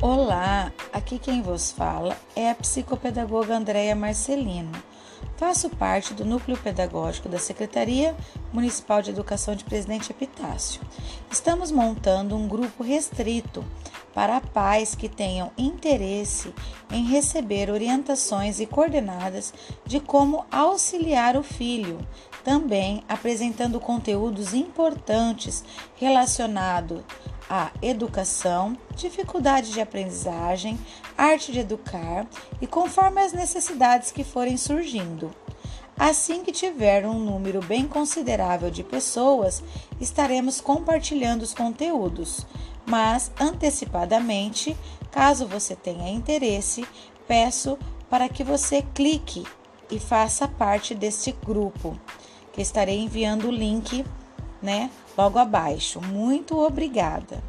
Olá, aqui quem vos fala é a psicopedagoga Andréia Marcelino. Faço parte do núcleo pedagógico da Secretaria Municipal de Educação de Presidente Epitácio. Estamos montando um grupo restrito para pais que tenham interesse em receber orientações e coordenadas de como auxiliar o filho, também apresentando conteúdos importantes relacionados à educação, dificuldade de aprendizagem, arte de educar e conforme as necessidades que forem surgindo. Assim que tiver um número bem considerável de pessoas, estaremos compartilhando os conteúdos, mas antecipadamente, caso você tenha interesse, peço para que você clique e faça parte deste grupo, que estarei enviando o link, né, logo abaixo. Muito obrigada.